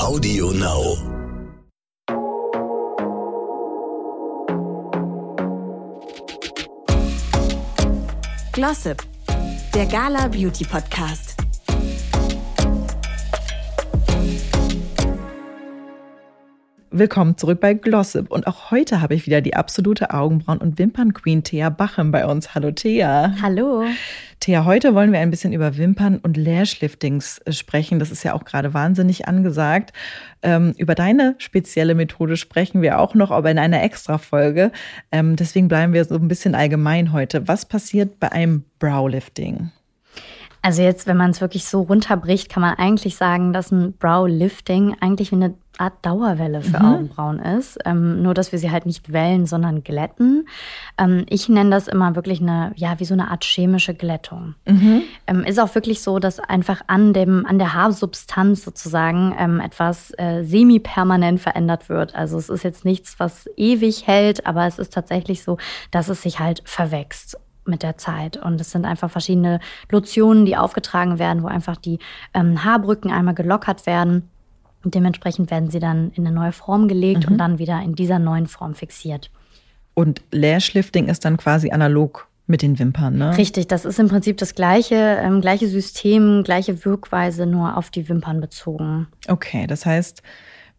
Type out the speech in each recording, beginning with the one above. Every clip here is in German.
Audio Now. Glossip, der Gala Beauty Podcast. Willkommen zurück bei Glossip. Und auch heute habe ich wieder die absolute Augenbrauen- und Wimpern-Queen Thea Bachem bei uns. Hallo Thea. Hallo. Thea, heute wollen wir ein bisschen über Wimpern und Lashliftings äh, sprechen. Das ist ja auch gerade wahnsinnig angesagt. Ähm, über deine spezielle Methode sprechen wir auch noch, aber in einer Extra-Folge. Ähm, deswegen bleiben wir so ein bisschen allgemein heute. Was passiert bei einem Browlifting? Also jetzt, wenn man es wirklich so runterbricht, kann man eigentlich sagen, dass ein Brow-Lifting eigentlich wie eine Art Dauerwelle für mhm. Augenbrauen ist. Ähm, nur, dass wir sie halt nicht wellen, sondern glätten. Ähm, ich nenne das immer wirklich eine, ja, wie so eine Art chemische Glättung. Mhm. Ähm, ist auch wirklich so, dass einfach an, dem, an der Haarsubstanz sozusagen ähm, etwas äh, semi-permanent verändert wird. Also es ist jetzt nichts, was ewig hält, aber es ist tatsächlich so, dass es sich halt verwächst mit der Zeit. Und es sind einfach verschiedene Lotionen, die aufgetragen werden, wo einfach die ähm, Haarbrücken einmal gelockert werden. Und dementsprechend werden sie dann in eine neue Form gelegt mhm. und dann wieder in dieser neuen Form fixiert. Und Lashlifting ist dann quasi analog mit den Wimpern, ne? Richtig, das ist im Prinzip das gleiche, ähm, gleiche System, gleiche Wirkweise, nur auf die Wimpern bezogen. Okay, das heißt,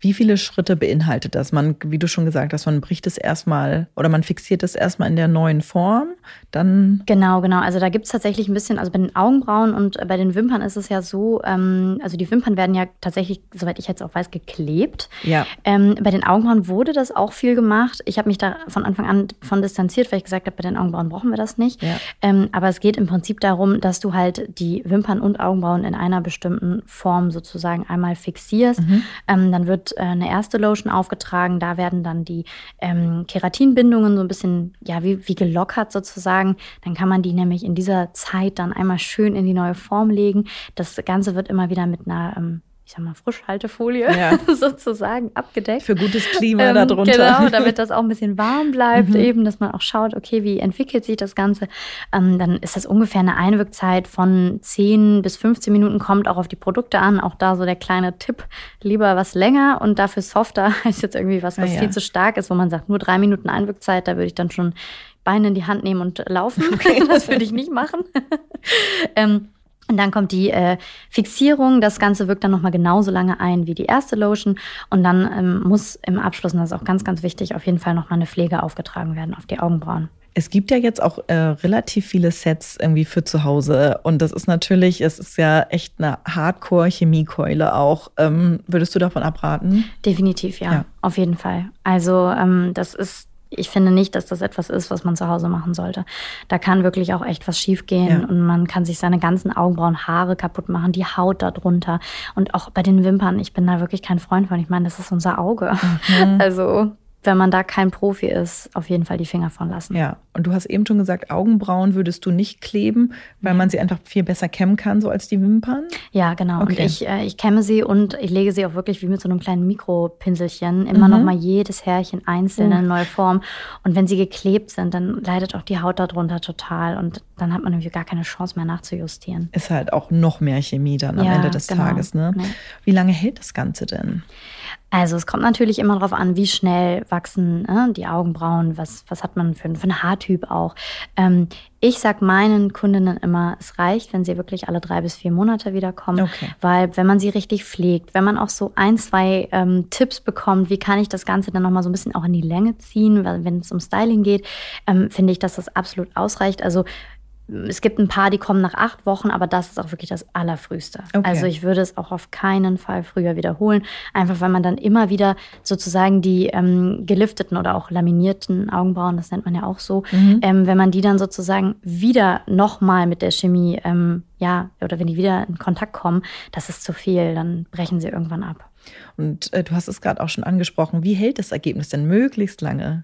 wie viele Schritte beinhaltet das? Man, wie du schon gesagt hast, man bricht es erstmal oder man fixiert es erstmal in der neuen Form, dann. Genau, genau. Also da gibt es tatsächlich ein bisschen, also bei den Augenbrauen und bei den Wimpern ist es ja so, ähm, also die Wimpern werden ja tatsächlich, soweit ich jetzt auch weiß, geklebt. Ja. Ähm, bei den Augenbrauen wurde das auch viel gemacht. Ich habe mich da von Anfang an von distanziert, weil ich gesagt habe, bei den Augenbrauen brauchen wir das nicht. Ja. Ähm, aber es geht im Prinzip darum, dass du halt die Wimpern und Augenbrauen in einer bestimmten Form sozusagen einmal fixierst. Mhm. Ähm, dann wird äh, eine erste Lotion aufgetragen. Da werden dann die ähm, Keratinbindungen so ein bisschen, ja, wie, wie gelockert sozusagen. Dann kann man die nämlich in dieser Zeit dann einmal schön in die neue Form legen. Das Ganze wird immer wieder mit einer ähm, ich sag mal, Frischhaltefolie ja. sozusagen abgedeckt. Für gutes Klima ähm, darunter. Genau, damit das auch ein bisschen warm bleibt, mhm. eben, dass man auch schaut, okay, wie entwickelt sich das Ganze. Ähm, dann ist das ungefähr eine Einwirkzeit von 10 bis 15 Minuten, kommt auch auf die Produkte an. Auch da so der kleine Tipp, lieber was länger und dafür softer als jetzt irgendwie was, was ja, ja. viel zu stark ist, wo man sagt, nur drei Minuten Einwirkzeit, da würde ich dann schon Beine in die Hand nehmen und laufen. Okay. das würde ich nicht machen. ähm, und dann kommt die äh, Fixierung. Das Ganze wirkt dann nochmal genauso lange ein wie die erste Lotion. Und dann ähm, muss im Abschluss, und das ist auch ganz, ganz wichtig, auf jeden Fall nochmal eine Pflege aufgetragen werden auf die Augenbrauen. Es gibt ja jetzt auch äh, relativ viele Sets irgendwie für zu Hause. Und das ist natürlich, es ist ja echt eine Hardcore-Chemiekeule auch. Ähm, würdest du davon abraten? Definitiv, ja. ja. Auf jeden Fall. Also ähm, das ist ich finde nicht, dass das etwas ist, was man zu Hause machen sollte. Da kann wirklich auch echt was schiefgehen ja. und man kann sich seine ganzen Augenbrauen, Haare kaputt machen, die Haut darunter und auch bei den Wimpern. Ich bin da wirklich kein Freund von. Ich meine, das ist unser Auge. Mhm. Also wenn man da kein Profi ist, auf jeden Fall die Finger von lassen. Ja, und du hast eben schon gesagt, Augenbrauen würdest du nicht kleben, weil man sie einfach viel besser kämmen kann, so als die Wimpern? Ja, genau. Okay. Und ich, äh, ich kämme sie und ich lege sie auch wirklich wie mit so einem kleinen Mikropinselchen immer mhm. noch mal jedes Härchen einzeln in eine neue Form. Und wenn sie geklebt sind, dann leidet auch die Haut darunter total und dann hat man irgendwie gar keine Chance mehr nachzujustieren. Ist halt auch noch mehr Chemie dann am ja, Ende des genau. Tages, ne? Ja. Wie lange hält das Ganze denn? Also es kommt natürlich immer darauf an, wie schnell wachsen äh, die Augenbrauen, was, was hat man für, für einen Haartyp auch. Ähm, ich sag meinen Kundinnen immer, es reicht, wenn sie wirklich alle drei bis vier Monate wiederkommen, okay. weil wenn man sie richtig pflegt, wenn man auch so ein, zwei ähm, Tipps bekommt, wie kann ich das Ganze dann nochmal so ein bisschen auch in die Länge ziehen, wenn es um Styling geht, ähm, finde ich, dass das absolut ausreicht. Also es gibt ein paar, die kommen nach acht Wochen, aber das ist auch wirklich das Allerfrühste. Okay. Also ich würde es auch auf keinen Fall früher wiederholen, einfach weil man dann immer wieder sozusagen die ähm, gelifteten oder auch laminierten Augenbrauen, das nennt man ja auch so, mhm. ähm, wenn man die dann sozusagen wieder nochmal mit der Chemie, ähm, ja, oder wenn die wieder in Kontakt kommen, das ist zu viel, dann brechen sie irgendwann ab. Und äh, du hast es gerade auch schon angesprochen, wie hält das Ergebnis denn möglichst lange?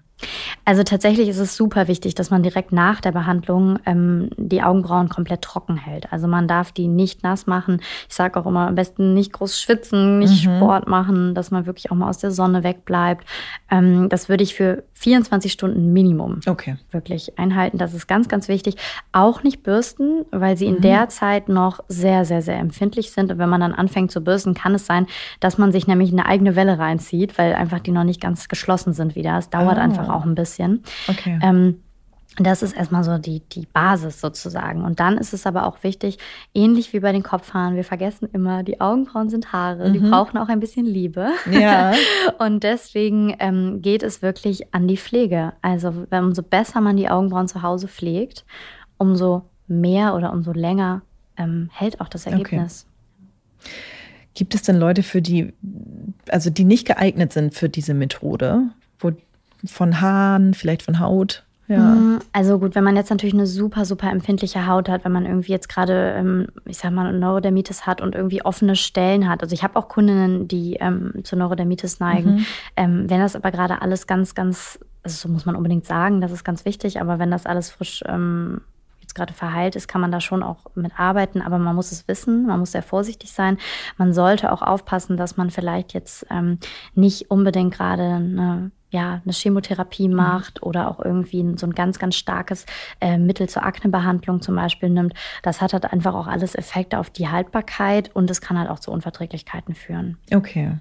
Also tatsächlich ist es super wichtig, dass man direkt nach der Behandlung ähm, die Augenbrauen komplett trocken hält. Also man darf die nicht nass machen. Ich sage auch immer, am besten nicht groß schwitzen, nicht mhm. Sport machen, dass man wirklich auch mal aus der Sonne wegbleibt. Ähm, das würde ich für 24 Stunden Minimum okay. wirklich einhalten. Das ist ganz, ganz wichtig. Auch nicht bürsten, weil sie mhm. in der Zeit noch sehr, sehr, sehr empfindlich sind. Und wenn man dann anfängt zu bürsten, kann es sein, dass man sich nämlich eine eigene Welle reinzieht, weil einfach die noch nicht ganz geschlossen sind wieder. Es dauert oh. einfach auch ein bisschen. Okay. Ähm, das ist erstmal so die, die Basis sozusagen. Und dann ist es aber auch wichtig, ähnlich wie bei den Kopfhaaren, wir vergessen immer, die Augenbrauen sind Haare, mhm. die brauchen auch ein bisschen Liebe. Ja. Und deswegen ähm, geht es wirklich an die Pflege. Also umso besser man die Augenbrauen zu Hause pflegt, umso mehr oder umso länger ähm, hält auch das Ergebnis. Okay. Gibt es denn Leute, für die, also die nicht geeignet sind für diese Methode, von Haaren, vielleicht von Haut? Ja. Mm, also gut, wenn man jetzt natürlich eine super, super empfindliche Haut hat, wenn man irgendwie jetzt gerade, ähm, ich sag mal, Neurodermitis hat und irgendwie offene Stellen hat. Also ich habe auch Kundinnen, die ähm, zu Neurodermitis neigen. Mhm. Ähm, wenn das aber gerade alles ganz, ganz, also so muss man unbedingt sagen, das ist ganz wichtig, aber wenn das alles frisch ähm, gerade verheilt ist, kann man da schon auch mit arbeiten, aber man muss es wissen, man muss sehr vorsichtig sein. Man sollte auch aufpassen, dass man vielleicht jetzt ähm, nicht unbedingt gerade eine ja, eine Chemotherapie mhm. macht oder auch irgendwie so ein ganz, ganz starkes äh, Mittel zur Aknebehandlung zum Beispiel nimmt. Das hat halt einfach auch alles Effekte auf die Haltbarkeit und es kann halt auch zu Unverträglichkeiten führen. Okay.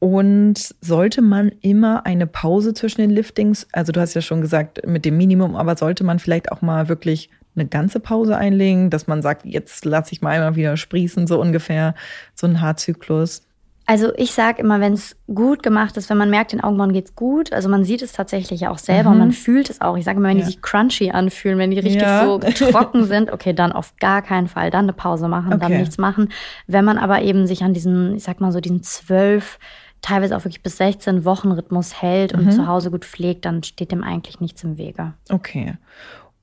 Und sollte man immer eine Pause zwischen den Liftings, also du hast ja schon gesagt mit dem Minimum, aber sollte man vielleicht auch mal wirklich eine ganze Pause einlegen, dass man sagt, jetzt lasse ich mal einmal wieder sprießen, so ungefähr, so ein Haarzyklus? Also ich sage immer, wenn es gut gemacht ist, wenn man merkt, den Augenbrauen geht's gut, also man sieht es tatsächlich auch selber mhm. und man fühlt es auch. Ich sage immer, wenn ja. die sich crunchy anfühlen, wenn die richtig ja. so trocken sind, okay, dann auf gar keinen Fall, dann eine Pause machen, okay. dann nichts machen. Wenn man aber eben sich an diesen, ich sag mal so diesen zwölf, teilweise auch wirklich bis 16 Wochen Rhythmus hält und mhm. zu Hause gut pflegt, dann steht dem eigentlich nichts im Wege. Okay.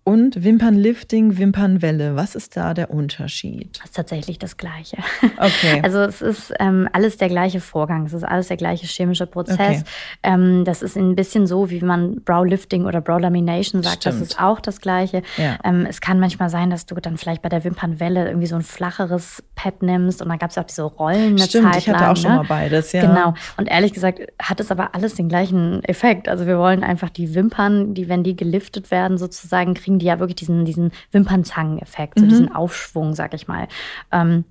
Und Wimpernlifting, Wimpernwelle, was ist da der Unterschied? Das ist tatsächlich das Gleiche. Okay. Also es ist ähm, alles der gleiche Vorgang, es ist alles der gleiche chemische Prozess. Okay. Ähm, das ist ein bisschen so, wie man Browlifting oder Browlamination sagt, Stimmt. das ist auch das Gleiche. Ja. Ähm, es kann manchmal sein, dass du dann vielleicht bei der Wimpernwelle irgendwie so ein flacheres Pad nimmst und dann gab es ja auch diese Rollen eine Stimmt, Zeit ich hatte lang, auch schon ne? mal beides, ja. Genau. Und ehrlich gesagt hat es aber alles den gleichen Effekt. Also wir wollen einfach die Wimpern, die, wenn die geliftet werden, sozusagen kriegen die ja wirklich diesen, diesen Wimpernzangeneffekt, so mhm. diesen Aufschwung, sag ich mal. Ähm,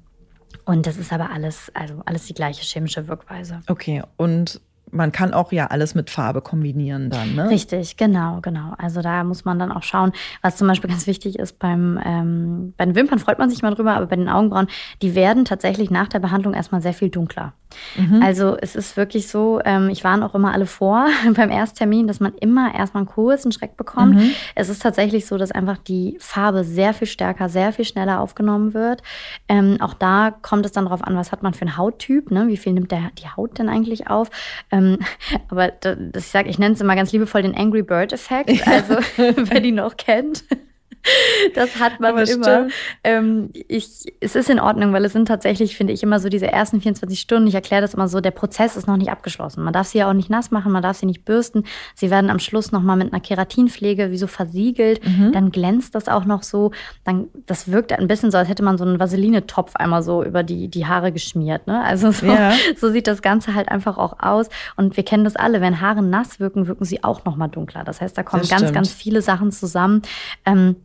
und das ist aber alles, also alles die gleiche chemische Wirkweise. Okay, und man kann auch ja alles mit Farbe kombinieren dann, ne? Richtig, genau, genau. Also da muss man dann auch schauen, was zum Beispiel ganz wichtig ist beim, ähm, bei den Wimpern freut man sich mal drüber, aber bei den Augenbrauen, die werden tatsächlich nach der Behandlung erstmal sehr viel dunkler. Mhm. Also es ist wirklich so, ähm, ich warne auch immer alle vor beim Ersttermin, dass man immer erstmal einen kurzen Schreck bekommt. Mhm. Es ist tatsächlich so, dass einfach die Farbe sehr viel stärker, sehr viel schneller aufgenommen wird. Ähm, auch da kommt es dann darauf an, was hat man für einen Hauttyp, ne? wie viel nimmt der, die Haut denn eigentlich auf. Ähm, aber das, ich sage, ich nenne es immer ganz liebevoll den Angry Bird Effekt, also wer die noch kennt. Das hat man Aber immer. Ähm, ich, es ist in Ordnung, weil es sind tatsächlich, finde ich, immer so diese ersten 24 Stunden. Ich erkläre das immer so, der Prozess ist noch nicht abgeschlossen. Man darf sie ja auch nicht nass machen, man darf sie nicht bürsten. Sie werden am Schluss nochmal mit einer Keratinpflege wie so versiegelt. Mhm. Dann glänzt das auch noch so. Dann, das wirkt ein bisschen so, als hätte man so einen Vaseline-Topf einmal so über die, die Haare geschmiert. Ne? Also so, ja. so sieht das Ganze halt einfach auch aus. Und wir kennen das alle. Wenn Haare nass wirken, wirken sie auch nochmal dunkler. Das heißt, da kommen ganz, ganz viele Sachen zusammen. Ähm,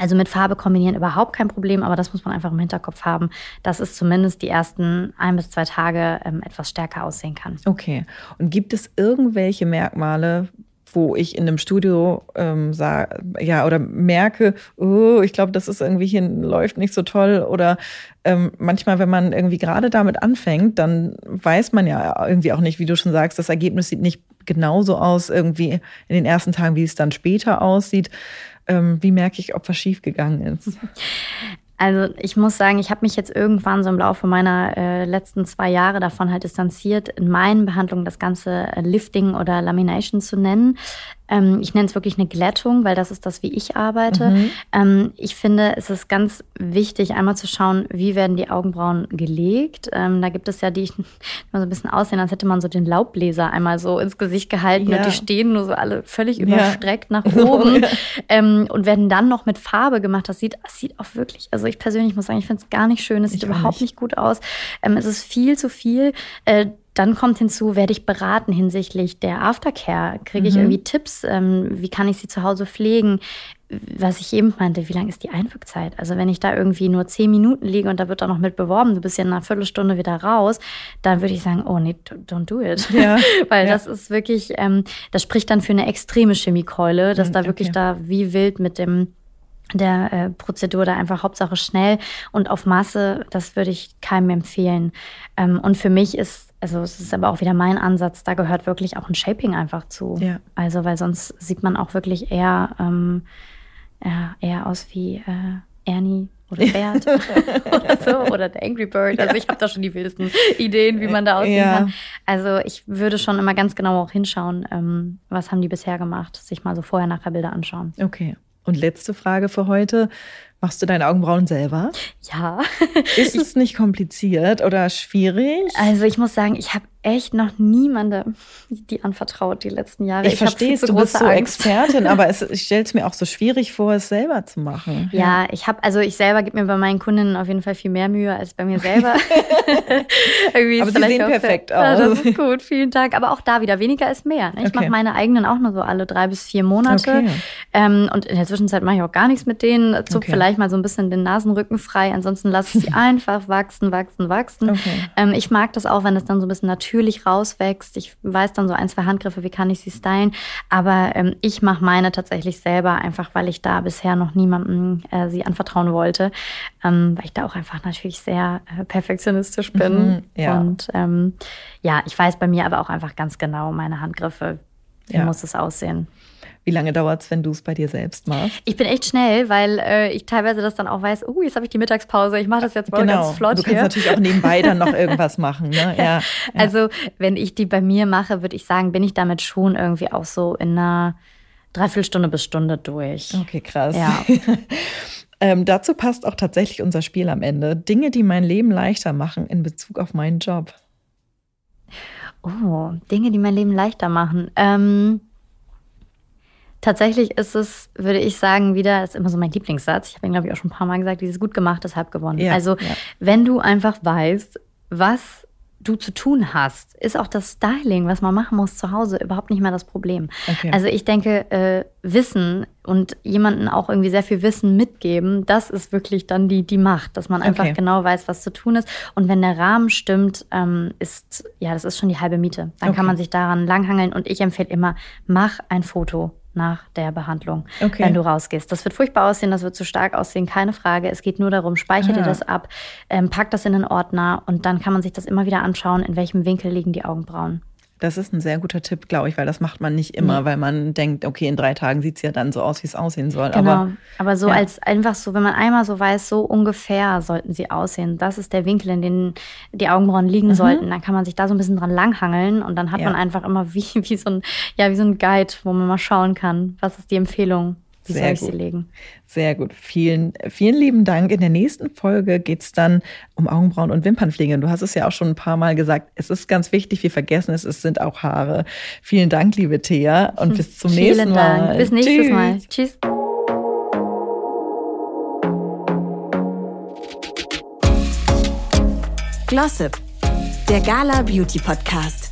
also mit Farbe kombinieren überhaupt kein Problem, aber das muss man einfach im Hinterkopf haben, dass es zumindest die ersten ein bis zwei Tage ähm, etwas stärker aussehen kann. Okay. Und gibt es irgendwelche Merkmale, wo ich in einem Studio ähm, sah, ja, oder merke, oh, ich glaube, das ist irgendwie hier läuft nicht so toll. Oder ähm, manchmal, wenn man irgendwie gerade damit anfängt, dann weiß man ja irgendwie auch nicht, wie du schon sagst, das Ergebnis sieht nicht genauso aus, irgendwie in den ersten Tagen, wie es dann später aussieht wie merke ich, ob was schiefgegangen ist? Also ich muss sagen, ich habe mich jetzt irgendwann so im Laufe meiner äh, letzten zwei Jahre davon halt distanziert, in meinen Behandlungen das ganze Lifting oder Lamination zu nennen. Ähm, ich nenne es wirklich eine Glättung, weil das ist das, wie ich arbeite. Mhm. Ähm, ich finde, es ist ganz wichtig, einmal zu schauen, wie werden die Augenbrauen gelegt. Ähm, da gibt es ja die, die so ein bisschen aussehen, als hätte man so den Laubbläser einmal so ins Gesicht gehalten ja. und die stehen nur so alle völlig ja. überstreckt nach oben ähm, und werden dann noch mit Farbe gemacht. Das sieht, das sieht auch wirklich, also ich persönlich muss sagen, ich finde es gar nicht schön. Es sieht überhaupt nicht. nicht gut aus. Ähm, es ist viel zu viel. Äh, dann kommt hinzu, werde ich beraten hinsichtlich der Aftercare? Kriege ich mhm. irgendwie Tipps? Ähm, wie kann ich sie zu Hause pflegen? Was ich eben meinte, wie lang ist die Einwirkzeit? Also wenn ich da irgendwie nur zehn Minuten liege und da wird auch noch mit beworben, du bist ja in einer Viertelstunde wieder raus, dann würde ich sagen, oh nee, don't do it. Ja. Weil ja. das ist wirklich, ähm, das spricht dann für eine extreme Chemiekeule, dass mhm, da wirklich okay. da wie wild mit dem der äh, Prozedur da einfach Hauptsache schnell und auf Masse, das würde ich keinem empfehlen. Ähm, und für mich ist, also es ist aber auch wieder mein Ansatz, da gehört wirklich auch ein Shaping einfach zu. Ja. Also, weil sonst sieht man auch wirklich eher, ähm, ja, eher aus wie äh, Ernie oder Bert oder so oder der Angry Bird. Also ich habe da schon die wildesten Ideen, wie man da aussehen ja. kann. Also ich würde schon immer ganz genau auch hinschauen, ähm, was haben die bisher gemacht, sich mal so vorher-nachher Bilder anschauen. Okay. Und letzte Frage für heute. Machst du deine Augenbrauen selber? Ja. Ist es nicht kompliziert oder schwierig? Also ich muss sagen, ich habe echt noch niemandem die anvertraut die letzten Jahre. Ich, ich verstehe es, du bist so Angst. Expertin, aber es, ich stelle es mir auch so schwierig vor, es selber zu machen. Ja, ja. ich habe, also ich selber gebe mir bei meinen Kundinnen auf jeden Fall viel mehr Mühe als bei mir selber. aber sie sehen perfekt aus. Ja, das ist gut, vielen Dank. Aber auch da wieder, weniger ist mehr. Ne? Ich okay. mache meine eigenen auch nur so alle drei bis vier Monate. Okay. Ähm, und in der Zwischenzeit mache ich auch gar nichts mit denen. Zupf okay. vielleicht mal so ein bisschen den Nasenrücken frei. Ansonsten lasse ich sie einfach wachsen, wachsen, wachsen. Ähm, ich mag das auch, wenn es dann so ein bisschen natürlich natürlich rauswächst. Ich weiß dann so ein, zwei Handgriffe, wie kann ich sie stylen. Aber ähm, ich mache meine tatsächlich selber, einfach weil ich da bisher noch niemandem äh, sie anvertrauen wollte. Ähm, weil ich da auch einfach natürlich sehr äh, perfektionistisch bin. Mhm, ja. Und ähm, ja, ich weiß bei mir aber auch einfach ganz genau meine Handgriffe. Wie ja. muss es aussehen? Wie lange dauert es, wenn du es bei dir selbst machst? Ich bin echt schnell, weil äh, ich teilweise das dann auch weiß, oh, jetzt habe ich die Mittagspause, ich mache das jetzt mal genau. ganz flott. Du kannst hier. natürlich auch nebenbei dann noch irgendwas machen. Ne? Ja, ja. Also wenn ich die bei mir mache, würde ich sagen, bin ich damit schon irgendwie auch so in einer Dreiviertelstunde bis Stunde durch. Okay, krass. Ja. ähm, dazu passt auch tatsächlich unser Spiel am Ende. Dinge, die mein Leben leichter machen in Bezug auf meinen Job. Oh, Dinge, die mein Leben leichter machen. Ähm, Tatsächlich ist es, würde ich sagen, wieder, ist immer so mein Lieblingssatz. Ich habe ihn, glaube ich, auch schon ein paar Mal gesagt, dieses gut gemacht, deshalb gewonnen. Ja, also, ja. wenn du einfach weißt, was du zu tun hast, ist auch das Styling, was man machen muss zu Hause, überhaupt nicht mehr das Problem. Okay. Also ich denke, äh, Wissen und jemanden auch irgendwie sehr viel Wissen mitgeben, das ist wirklich dann die, die Macht, dass man einfach okay. genau weiß, was zu tun ist. Und wenn der Rahmen stimmt, ähm, ist, ja, das ist schon die halbe Miete. Dann okay. kann man sich daran langhangeln und ich empfehle immer, mach ein Foto nach der Behandlung, okay. wenn du rausgehst. Das wird furchtbar aussehen, das wird zu stark aussehen, keine Frage. Es geht nur darum, speichere dir das ab, ähm, pack das in den Ordner und dann kann man sich das immer wieder anschauen, in welchem Winkel liegen die Augenbrauen. Das ist ein sehr guter Tipp, glaube ich, weil das macht man nicht immer, nee. weil man denkt, okay, in drei Tagen sieht es ja dann so aus, wie es aussehen soll. Genau. Aber, aber so ja. als einfach so, wenn man einmal so weiß, so ungefähr sollten sie aussehen. Das ist der Winkel, in dem die Augenbrauen liegen mhm. sollten. Dann kann man sich da so ein bisschen dran langhangeln und dann hat ja. man einfach immer wie, wie, so ein, ja, wie so ein Guide, wo man mal schauen kann, was ist die Empfehlung. Wie Sehr soll ich gut. sie legen? Sehr gut. Vielen, vielen lieben Dank. In der nächsten Folge geht es dann um Augenbrauen und Wimpernpflege. Du hast es ja auch schon ein paar Mal gesagt. Es ist ganz wichtig, wir vergessen es, es sind auch Haare. Vielen Dank, liebe Thea. Und bis zum vielen nächsten Mal. Dank. Bis nächstes Tschüss. Mal. Tschüss. Glossip, der Gala Beauty Podcast.